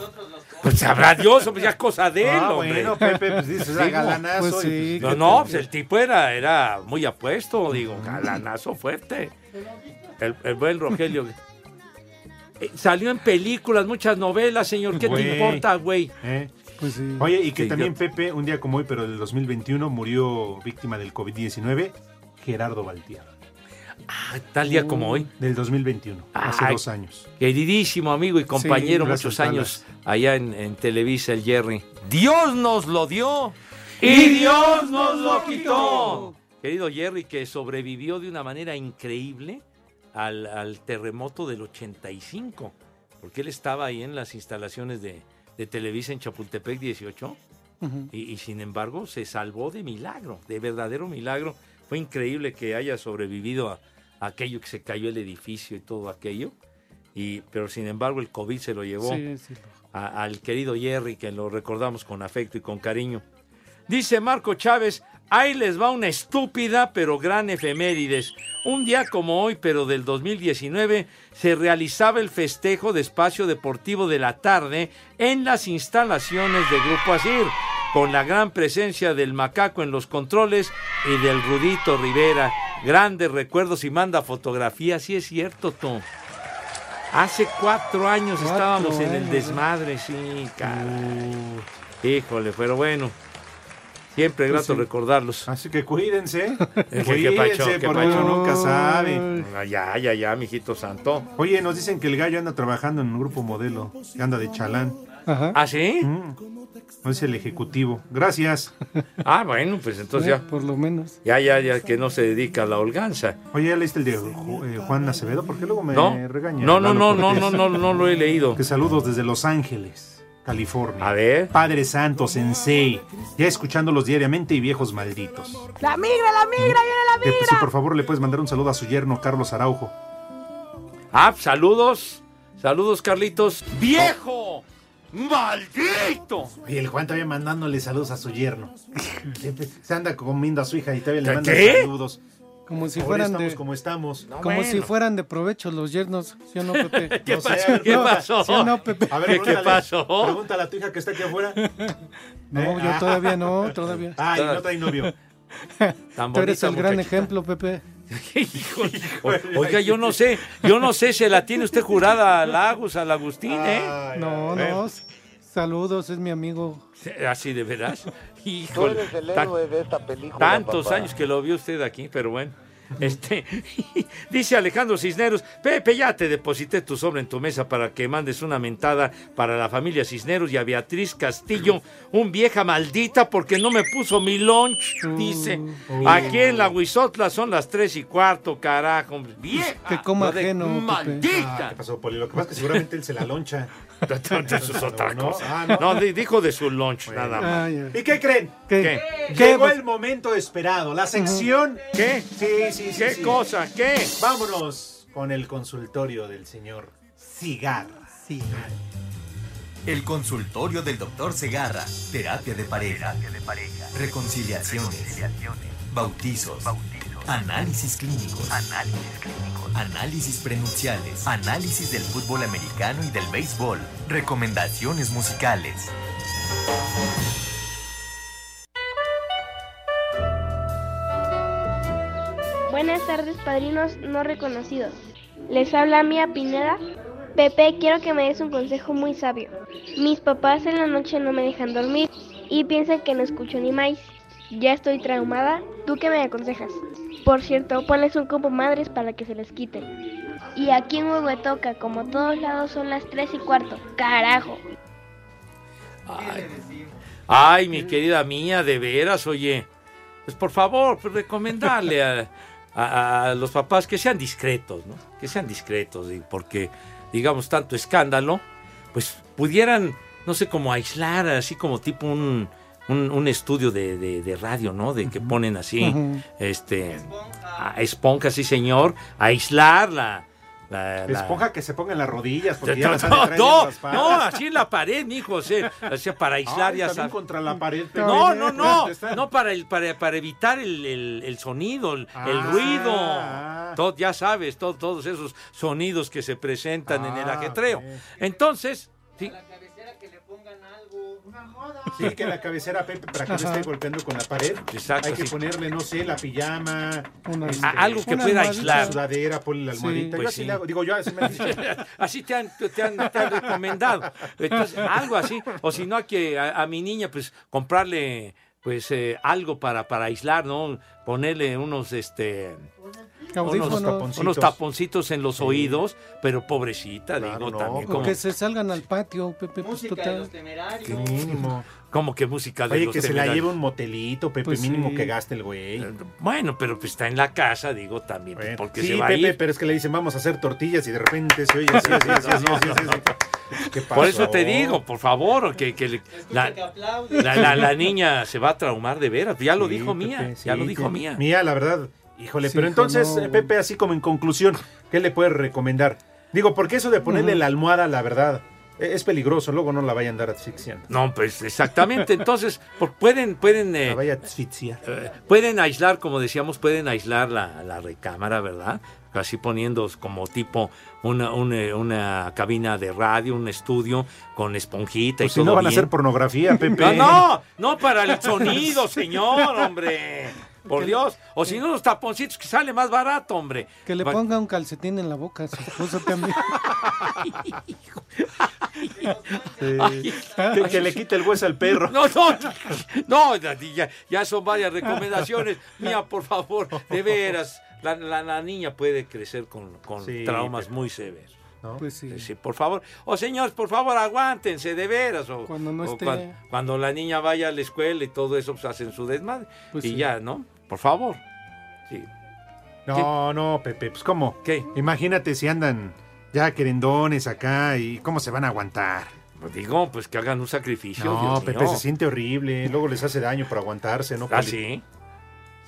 Pues sabrá Dios, hombre, ya es cosa de él, Ah, hombre. bueno, Pepe, pues dices, era Digo, galanazo. pues y, sí. No, no, pues el tipo era, era muy apuesto, digo, galanazo fuerte. El, el buen Rogelio. Eh, Salió en películas, muchas novelas, señor. ¿Qué Güey. te importa, güey? ¿eh? Pues sí. Oye, y que Sí, también yo- Pepe, un día como hoy, pero del 2021, murió víctima del COVID-19, Gerardo Valtier. Ah, tal día como hoy. Del 2021, hace dos años. Queridísimo amigo y compañero, Sí, muchos años allá en, en Televisa, el Jerry. Dios nos lo dio y Dios nos lo quitó. Querido Jerry, que sobrevivió de una manera increíble al, al terremoto del 85, porque él estaba ahí en las instalaciones de, de Televisa en Chapultepec 18. Ujú. Y, y sin embargo se salvó de milagro, de verdadero milagro. Fue increíble que haya sobrevivido a aquello que se cayó el edificio y todo aquello. Y, pero sin embargo el COVID se lo llevó Sí, sí. a- al querido Jerry, que lo recordamos con afecto y con cariño. Dice Marco Chávez, ahí les va una estúpida pero gran efemérides. Un día como hoy, pero del 2019, se realizaba el festejo de espacio deportivo de la tarde en las instalaciones de Grupo Asir, con la gran presencia del macaco en los controles y del Rudito Rivera. Grandes recuerdos y manda fotografías, sí es cierto, Tom. Hace cuatro años Cuatro estábamos en el ¿eh? desmadre, sí, caray. Híjole, pero bueno. Siempre Pues grato sí. recordarlos. Así que cuídense. <laughs> ¿Qué cuídense, pacho, qué porque pacho? nunca sabe. Ah, Ya, ya, ya, mijito santo. Oye, nos dicen que el gallo anda trabajando en un grupo modelo, que anda de chalán. Ajá. ¿Ah, sí? Mm. No es el ejecutivo. Gracias. <laughs> Ah, bueno, pues entonces Eh, ya, Por lo menos. ya, ya, ya que no se dedica a la holganza. Oye, ¿ya leíste el de eh, Juan Acevedo? Porque luego me No, regaña. no, no, no, no, no, no, no lo he leído. Que saludos desde Los Ángeles, California. A ver. Padre Santo, Sensei. Ya escuchándolos diariamente y viejos malditos. La migra, la migra, viene la Que, migra. si por favor le puedes mandar un saludo a su yerno Carlos Araujo. Ah, saludos. Saludos, Carlitos. ¡Viejo! ¡Maldito! Y el Juan todavía mandándole saludos a su yerno. <laughs> Se anda comiendo a su hija y todavía le manda ¿Qué? saludos. Como si Ahora fueran estamos de, como estamos. como si fueran de provecho los yernos, ¿sí o no, Pepe? <laughs> ¿Qué No pasó? a ver, ¿Qué no, pasó? ¿Sí o no, Pepe? A ver, ¿Qué, pregúntale, pasó? Pregúntale a tu hija que está aquí afuera. <laughs> No, Eh, yo ah. todavía no, todavía. Ay, no trae novio. Tan Tú eres el gran ejemplo, Pepe. <laughs> Híjole. Oiga, yo no sé, yo no sé, se la tiene usted jurada al Agus, al Agustín, ¿eh? Ay, No, no. Saludos, es mi amigo. Así de veras. Tú Híjole. eres el héroe de esta película. Tantos papá. años que lo vio usted aquí, pero bueno. Este, <laughs> dice Alejandro Cisneros, Pepe, ya te deposité tu sobre en tu mesa para que mandes una mentada para la familia Cisneros y a Beatriz Castillo, un vieja maldita porque no me puso mi lunch, dice. Aquí en la Huizotla son las tres y cuarto, carajo. Vieja. Que coma ajeno, Pepe. Ah, Maldita. ¿Qué pasó, Poli? Lo que pasa es que seguramente él se la loncha. Eso es otra No, cosa. ah, no. No, di- dijo de su lunch, nada más. Ay, ay. ¿Y qué creen? ¿Qué? ¿Qué? Llegó el momento esperado. La sección. ¿Qué? Sí, sí, sí. ¿Qué sí. cosa? ¿Qué? Vámonos con el consultorio del señor Cigarra. El consultorio del doctor Segarra. Terapia de pareja. Reconciliaciones. Bautizos. Análisis clínicos. Análisis prenunciales. Análisis del fútbol americano y del béisbol. Recomendaciones musicales. Buenas tardes, padrinos no reconocidos. Les habla Mía Pineda. Pepe, quiero que me des un consejo muy sabio. Mis papás en la noche no me dejan dormir y piensan que no escucho ni más. Ya estoy traumada. ¿Tú qué me aconsejas? Por cierto, ponles un copo madres para que se les quite. Y aquí en Huehuetoca, como todos lados, son las 3 y cuarto. ¡Carajo! Ay, mi querida mía, de veras, oye. Pues por favor, pues recomendarle a, a- a los papás que sean discretos, ¿no? Que sean discretos, porque, digamos, tanto escándalo, pues pudieran, no sé, como aislar, así como tipo un, un, un estudio de, de- de radio, ¿no? De que ponen así, este, a esponja, sí señor, aislar la... la- la- Esponja que se ponga en las rodillas porque ya no, traer no, no, así en la pared, mijo, o sea, o sea, para aislar, Ay, ya sabes. contra la pared. No, no, no, no para el, para, para evitar el, el- el sonido, el, el Ah, ruido. ah. Todo, ya sabes, todo- todos esos sonidos que se presentan en el Ah, ajetreo. Entonces, sí, Sí, que la cabecera, Pepe, para que no esté golpeando con la pared. Exacto, Hay que sí. ponerle, no sé, la pijama. este, A- algo que una pueda aislar. Sudadera, ponle la Sí. almohadita. Pues yo así sí. le hago. Digo, yo así me han dicho. <laughs> así te han, te han, te han recomendado. Entonces, algo así. O si no, hay que a, a mi niña, pues, comprarle pues eh, algo para, para aislar, ¿no? Ponerle unos, este... Audífonos. Unos, unos taponcitos en los oídos, pero pobrecita, digo, también como, que se salgan al patio, Pepe. pues, total. Qué mínimo. como que música de Oye, los que se la temerarios. lleve un motelito, Pepe, Pues mínimo sí. que gaste el güey. Bueno, pero pues está en la casa, digo, también, pues, porque sí, se va a Pepe, ir. pero es que le dicen vamos a hacer tortillas y de repente se oye así, así, así, así, No, así, no, así, no, así. <laughs> ¿Qué Por eso te digo, por favor, que, que le- la, la, la- la niña se va a traumar de veras. Ya lo Sí, dijo Pepe, Mía, sí, ya lo dijo Mía. Mía, la verdad. Híjole, Sí, pero entonces, no. eh, Pepe, así como en conclusión, ¿qué le puedes recomendar? Digo, porque eso de ponerle la almohada, la verdad, eh, es peligroso, luego no la vayan a andar asfixiando. No, pues exactamente. Entonces, pueden, pueden, eh, La vaya a asfixiar. eh, pueden aislar, como decíamos, pueden aislar la, la recámara, ¿verdad? Así poniendo como tipo una, una, una cabina de radio, un estudio con esponjita y Pues si todo no van a hacer pornografía, <laughs> Pepe. No, no, no para el sonido, <laughs> señor, hombre. Por Dios. O si no, los taponcitos que sale más barato, hombre. Que le ponga un calcetín en la boca a su esposa también. <laughs> Sí. Que, que le quite el hueso al perro. <laughs> No, no, no, ya, ya son varias recomendaciones. Mía, por favor, de veras, la, la- la niña puede crecer con, con Sí, traumas muy severos. Pues sí. Sí, por favor. O señores, por favor, aguántense, de veras. O, Cuando no o esté. cuan- cuando la niña vaya a la escuela y todo eso, pues hacen su desmadre. Pues y sí. ya, ¿no? Por favor. Sí. No, no, Pepe, pues ¿cómo? ¿Qué? Imagínate si andan ya querendones acá y cómo se van a aguantar. Pues digo, pues que hagan un sacrificio. No, Dios Pepe, mío. se siente horrible, luego les hace daño por aguantarse, ¿no? ¿Ah, sí?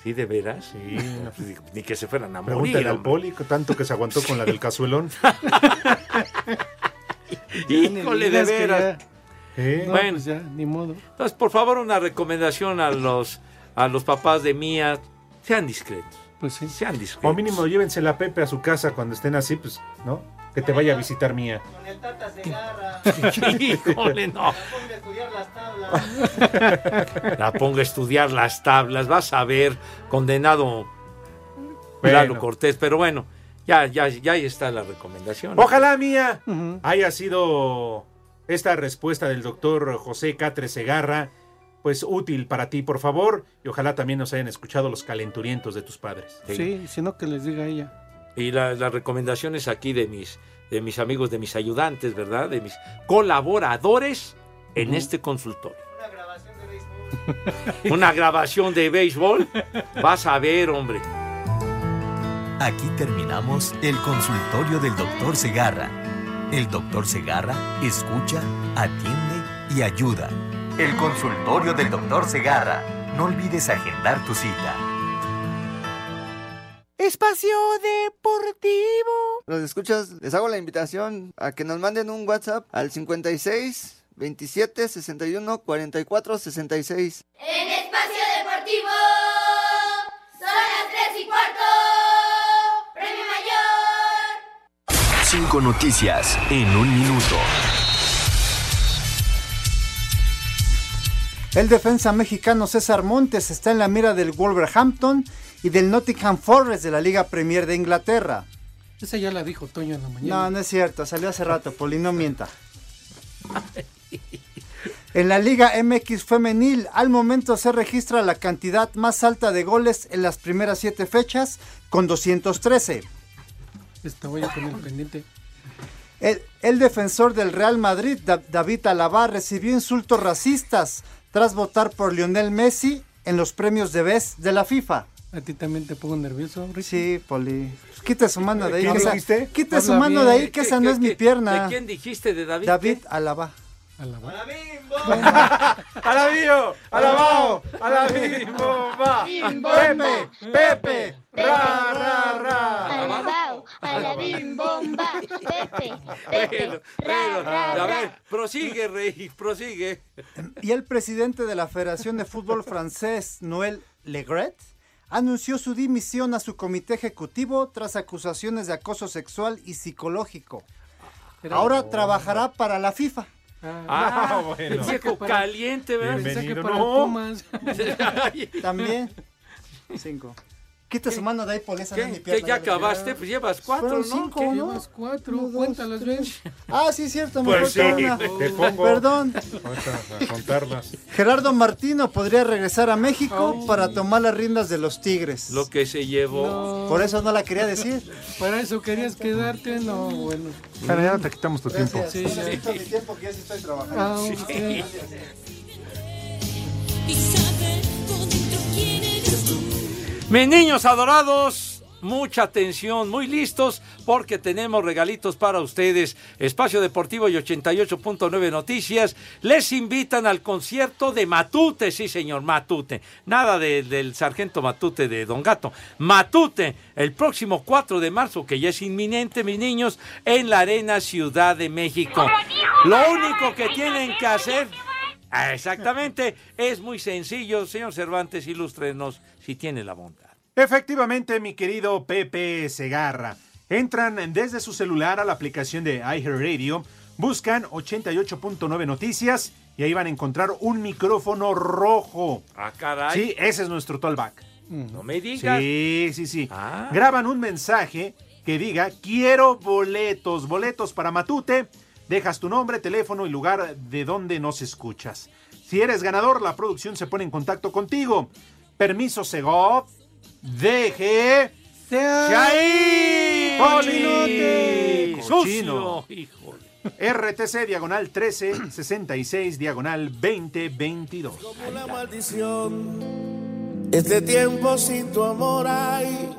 ¿Sí, de veras? Sí, <laughs> no, Pues, digo, Ni que se fueran a morir. Pregúntale al hombre. poli, tanto que se aguantó con la del cazuelón. <laughs> Híjole, de veras. ¿Eh? No, Bueno. pues ya, ni modo. Entonces, por favor, una recomendación a los, a los papás de Mía. Sean discretos. Pues sí. Sean discretos. O mínimo llévensela a Pepe a su casa cuando estén así, pues, ¿no? Que te vaya a visitar mía. <laughs> Híjole, no. La ponga a estudiar las tablas. Vas a ver, condenado Lalo Bueno. Cortés. Pero bueno, ya, ya, ya ahí está la recomendación. Ojalá, mía, haya sido esta respuesta del doctor José Catre Segarra, pues útil para ti, por favor. Y ojalá también nos hayan escuchado los calenturientos de tus padres. Sí, sino que les diga ella. Y la- las recomendaciones aquí de mis, de mis amigos, de mis ayudantes, ¿verdad? De mis colaboradores en este consultorio. <laughs> Una grabación de béisbol. Vas a ver, hombre. Aquí terminamos el consultorio del doctor Segarra. El doctor Segarra escucha, atiende y ayuda. El consultorio del doctor Segarra. No olvides agendar tu cita. Espacio Deportivo. Los escuchas, les hago la invitación a que nos manden un WhatsApp al 56 27 61 44 66. En Espacio Deportivo son las 3 y cuarto. Premio Mayor. Cinco noticias en un minuto. El defensa mexicano César Montes está en la mira del Wolverhampton y del Nottingham Forest de la Liga Premier de Inglaterra. Esa ya la dijo Toño en la mañana. No, no es cierto, salió hace rato, Poli, no mienta. <laughs> En la Liga MX femenil, al momento se registra la cantidad más alta de goles en las primeras siete fechas, con 213. Esta voy a poner pendiente. El, el defensor del Real Madrid, Da- David Alaba, recibió insultos racistas tras votar por Lionel Messi en los premios de Best de la FIFA. A ti también te pongo nervioso, Ricky. Sí, Poli. Pues quite su mano de ahí. ¿Qué que esa- dijiste? Quite su mano bien. de ahí, que esa no es mi pierna. ¿De quién dijiste? ¿De David? David Alaba. ¡A la bio! ¡A la bao! ¡A la bimbo! ¡Va! ¡Pepe! ¡Pepe! ¡Ra, ra, ra! Bomba, Pepe, Pepe, Bueno, ra, bueno, ra, a ver, prosigue, Rey, prosigue. Y el presidente de la Federación de Fútbol francés, Noël Legret, anunció su dimisión a su comité ejecutivo tras acusaciones de acoso sexual y psicológico. Ahora trabajará para la FIFA. Ah, el viejo caliente, ¿verdad? Bienvenido, Pensé que no. para Pumas. <laughs> También. Cinco. Quita su mano de ahí, Poli, esa no ¿Qué? ¿Ya acabaste? Pues llevas cuatro, Fueron ¿no? cinco, ¿Qué? ¿no? Llevas cuatro, cuéntalas bien. Ah, sí, cierto, me Pues falta sí, una. te pongo. Perdón. A contarlas. Gerardo Martino podría regresar a México para tomar las riendas de los Tigres. Lo que se llevó. Por eso no la quería decir. Para eso querías quedarte, no, bueno. Bueno, ya no te quitamos tu tiempo. Sí. Quito mi tiempo que ya sí estoy trabajando. Ah, Sí. Mis niños adorados, mucha atención, muy listos porque tenemos regalitos para ustedes. Espacio Deportivo y 88.9 Noticias les invitan al concierto de Matute, sí señor, Matute. Nada de- del sargento Matute de Don Gato. Matute, el próximo 4 de marzo, que ya es inminente, mis niños, en la Arena Ciudad de México. Lo único que tienen que hacer... Ah, Exactamente, es muy sencillo, señor Cervantes, ilústrenos si tiene la bondad. Efectivamente, mi querido Pepe Segarra. Entran desde su celular a la aplicación de iHeartRadio, buscan 88.9 noticias y ahí van a encontrar un micrófono rojo. Ah, caray. Sí, ese es nuestro tollback. No me digas. Sí, sí, sí. Ah. Graban un mensaje que diga, quiero boletos, boletos para Matute. Dejas tu nombre, teléfono y lugar de donde nos escuchas. Si eres ganador, la producción se pone en contacto contigo. Permiso Segov. Deje. ¡Cochinote! ¡Cochino! Híjole. RTC diagonal 13 66 diagonal 2022. Una maldición. Este tiempo sin tu amor, ay,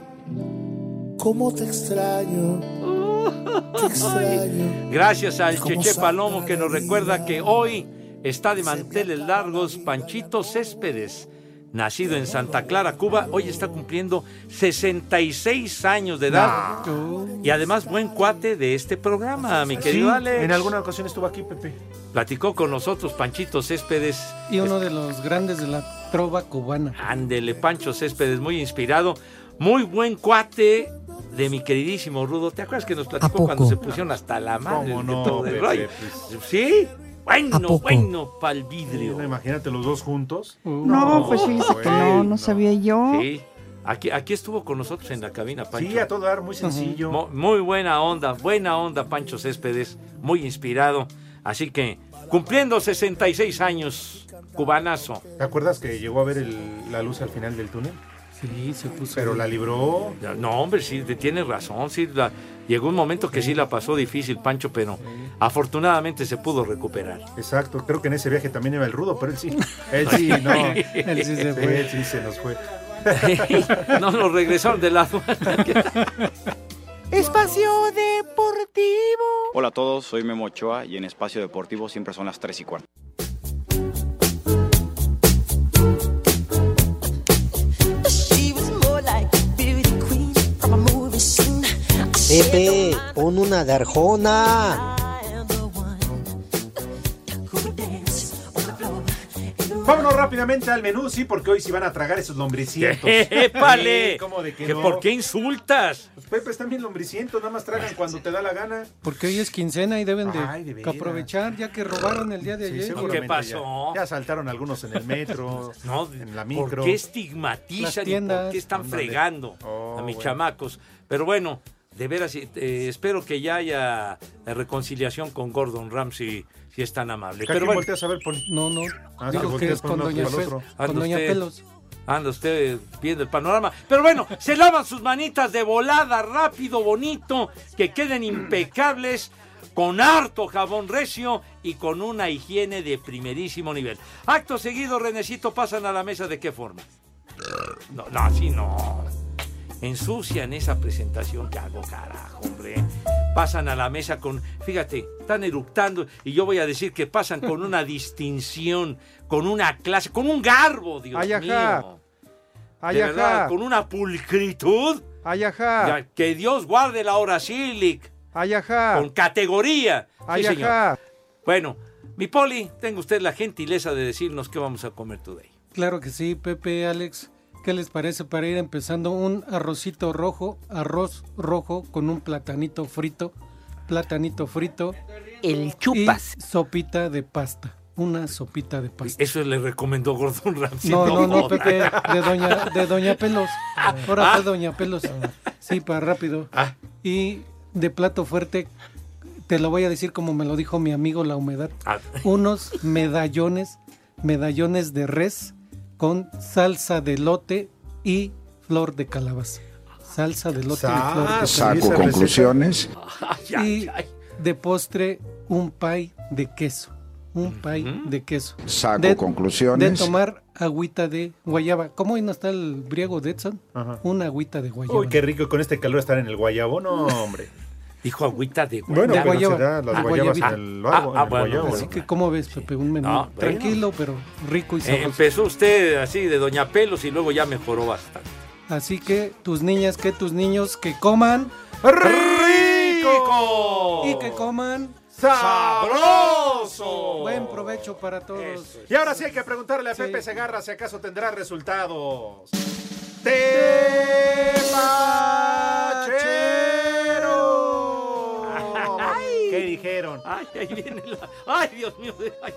cómo te extraño. Gracias al Cheche Palomo que nos recuerda que hoy está de manteles largos Panchito Céspedes. Nacido en Santa Clara, Cuba, hoy está cumpliendo 66 años de edad. Y además buen cuate de este programa, mi Sí, querido Alex. en alguna ocasión estuvo aquí, Pepe. Platicó con nosotros Panchito Céspedes. Y uno de los grandes de la trova cubana. Ándele, Pancho Céspedes, muy inspirado. Muy buen cuate de mi queridísimo Rudo. ¿Te acuerdas que nos platicó cuando se pusieron hasta la madre ¿Cómo de no, todo el rollo? Pues- ¿Sí? ¿A Bueno, bueno, pa'l vidrio. Imagínate los dos juntos. No, pues fíjese que no, no sabía yo. Sí. Aquí, aquí estuvo con nosotros en la cabina, Pancho. Sí, a todo dar, muy sencillo. Mo- Muy buena onda, buena onda, Pancho Céspedes, muy inspirado. Así que, cumpliendo 66 años, cubanazo. ¿Te acuerdas que llegó a ver el- la luz al final del túnel? Sí, se puso. Pero la libró. No, hombre, sí, te- tienes razón. Sí, la- llegó un momento que sí la pasó difícil, Pancho, pero afortunadamente se pudo recuperar. Exacto, creo que en ese viaje también iba el rudo, pero él sí. <laughs> Él sí, no. Él sí se fue. Él sí se nos fue. <laughs> no nos regresaron de la. Espacio Deportivo. Hola a todos, soy Memo Ochoa y en Espacio Deportivo siempre son las 3 y cuarto. Pepe, pon una de Arjona. Vámonos rápidamente al menú, sí, porque hoy sí van a tragar esos lombricientos. <laughs> ¡Épale! Sí, ¿Cómo de que ¿Que no? ¿Por qué insultas? Los pepes también lombricientos, nada más tragan cuando te da la gana. Porque hoy es quincena y deben de, Ay, de veras. aprovechar ya que robaron el día de ayer. seguramente ¿Qué pasó? Ya, ya saltaron algunos en el metro, <laughs> No, en la micro. ¿Por qué estigmatizan Las y por qué están fregando Oh, a mis bueno. chamacos? Pero bueno, de veras, eh, espero que ya haya eh, reconciliación con Gordon Ramsay, si es tan amable. ¿Qué Pero bueno, volteas a ver, Poli? No, no. Ah, Digo que es por con Doña, Pe- otro. Con Doña usted. Pelos. anda usted viendo el panorama. Pero bueno, se lavan sus manitas de volada, rápido, bonito, que queden impecables, con harto jabón recio y con una higiene de primerísimo nivel. Acto seguido, Renecito, pasan a la mesa de qué forma. No, no, así no. Ensucian esa presentación que hago, carajo, hombre. Pasan a la mesa con, fíjate, están eructando y yo voy a decir que pasan con una <laughs> distinción, con una clase, con un garbo, Dios Ay, mío. Ay, De verdad, con una pulcritud. Ay, ajá. Ya, que Dios guarde la hora Silic. Ay, ajá. Con categoría. Sí, Ay, señor. ajá. Bueno, mi poli, tenga usted la gentileza de decirnos qué vamos a comer today. Claro que sí, Pepe, Alex. ¿Qué les parece para ir empezando un arrocito rojo, arroz rojo con un platanito frito, platanito frito? El chupas. Y sopita de pasta, una sopita de pasta. Eso le recomendó Gordon Ramsay. No, no, no, joda. Pepe, <laughs> de Doña, de Doña Pelos. Ahora fue Doña Pelos. Sí, para rápido. Ah. Y de plato fuerte, te lo voy a decir como me lo dijo mi amigo La Humedad. Ah. Unos medallones, medallones de res con salsa de lote y flor de calabaza. Salsa de lote y flor de calabaza. Saco conclusiones. Y de postre, un pie de queso. Un pie de queso. Saco de, conclusiones. De tomar agüita de guayaba. ¿Cómo hoy no está el briego de Edson? Ajá. Una agüita de guayaba. Uy, qué rico con este calor estar en el guayabo, no, hombre. Dijo agüita de Bueno, De pero guayaba. se da las Ah, guayabas en el, árbol, Ah, bueno, guayabo, Así que, ¿cómo ves, Pepe? Un menú No, bueno. tranquilo, pero rico y Eh, sabroso. empezó usted así de Doña Pelos y luego ya mejoró bastante. Así que tus niñas, que tus niños, que coman ¡Rico! y que coman ¡Sabroso! buen provecho para todos. Y ahora sí hay que preguntarle a Sí. Pepe Segarra si acaso tendrá resultados. ¡Tepachero! Ay, ahí viene la... Ay, Dios mío. ay,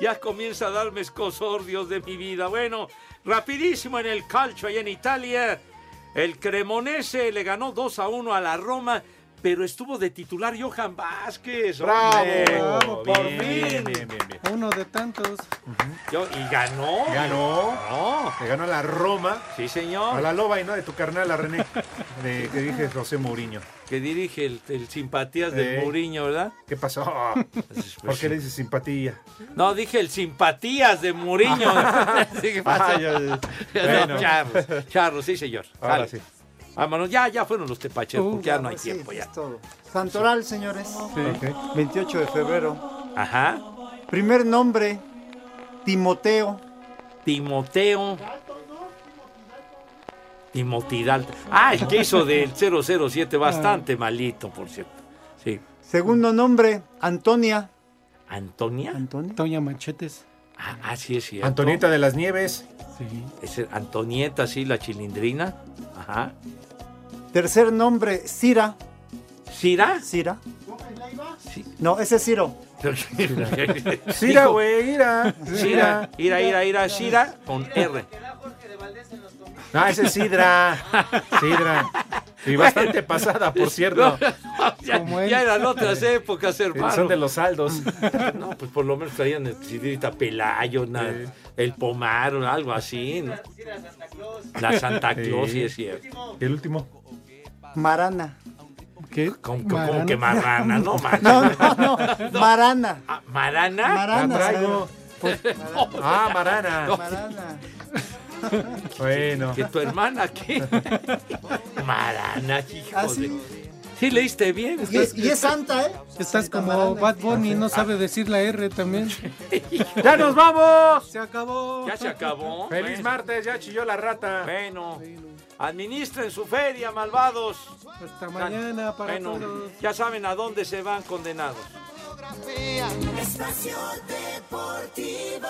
ya comienza a darme escosor, Dios de mi vida. Bueno, rapidísimo en el calcio ahí en Italia. El Cremonese le ganó 2 a 1 a la Roma, pero estuvo de titular Johan Vázquez. ¡Bravo! hombre. Bravo, por Bien, fin. bien, bien, bien, bien. Uno de tantos. Yo- y ganó. Ganó. No, Le ganó a la Roma. sí, señor. A la loba y no de tu carnal, a René. De, que dije José Mourinho. Que dirige el, el simpatías del Eh. Mourinho, ¿verdad? ¿Qué pasó? Pues ¿Por qué le dices simpatía? No, dije el simpatías de Mourinho. Sí, ¿Qué? Ah, ya. No, Bueno. charros, charros, sí, señor. Ahora sí. Vámonos, ya, ya fueron los tepacheros, Uh, porque ya no hay Sí, tiempo ya. es todo. Santoral, señores. Ok. 28 de febrero. Ajá. Primer nombre, Timoteo. Timoteo. Timotidal. Ah, el que hizo del 007, bastante malito, por cierto. Sí. Segundo nombre, Antonia. ¿Antonia? Antonia. Toña Machetes. Ah, ah, sí, es cierto. Antonieta de las Nieves. Sí. Es Antonieta, sí, la chilindrina. Ajá. Tercer nombre, Cira. ¿Cira? Cira. Sí. No, ese es Ciro. <laughs> Cira, güey, ira. Cira, ira, ira, ira, Cira con R. Ah, ese es Sidra. Sidra. Y bastante pasada, por cierto. <laughs> ya, Como él. ya eran otras épocas, hermano. Son de los saldos. <laughs> No, pues por lo menos traían el Sidrita Pelayo, na- el Pomaro, algo así. ¿no? La Santa Claus, sí, Sí. es cierto. ¿Y el último? Marana. ¿Qué? ¿Cómo, cómo Marana. que marrana? <laughs> No. No, no, no. Marana. Ah, ¿Marana? La Marana. traigo. Ah, Marana. Marana. <laughs> Bueno. ¿Que tu hermana qué? <laughs> Marana, hijo Ah, de... sí. Sí, leíste bien. Y es, y es santa, ¿eh? Estás Santa como Marana. Bad Bunny, no sabe decir la R también. <laughs> ¡Ya nos vamos! Se acabó. Ya se acabó. Feliz Bueno, martes, ya chilló la rata. Bueno, Administren su feria, malvados. Hasta mañana para Bueno, todos. ya saben a dónde se van condenados. Espacio Deportivo.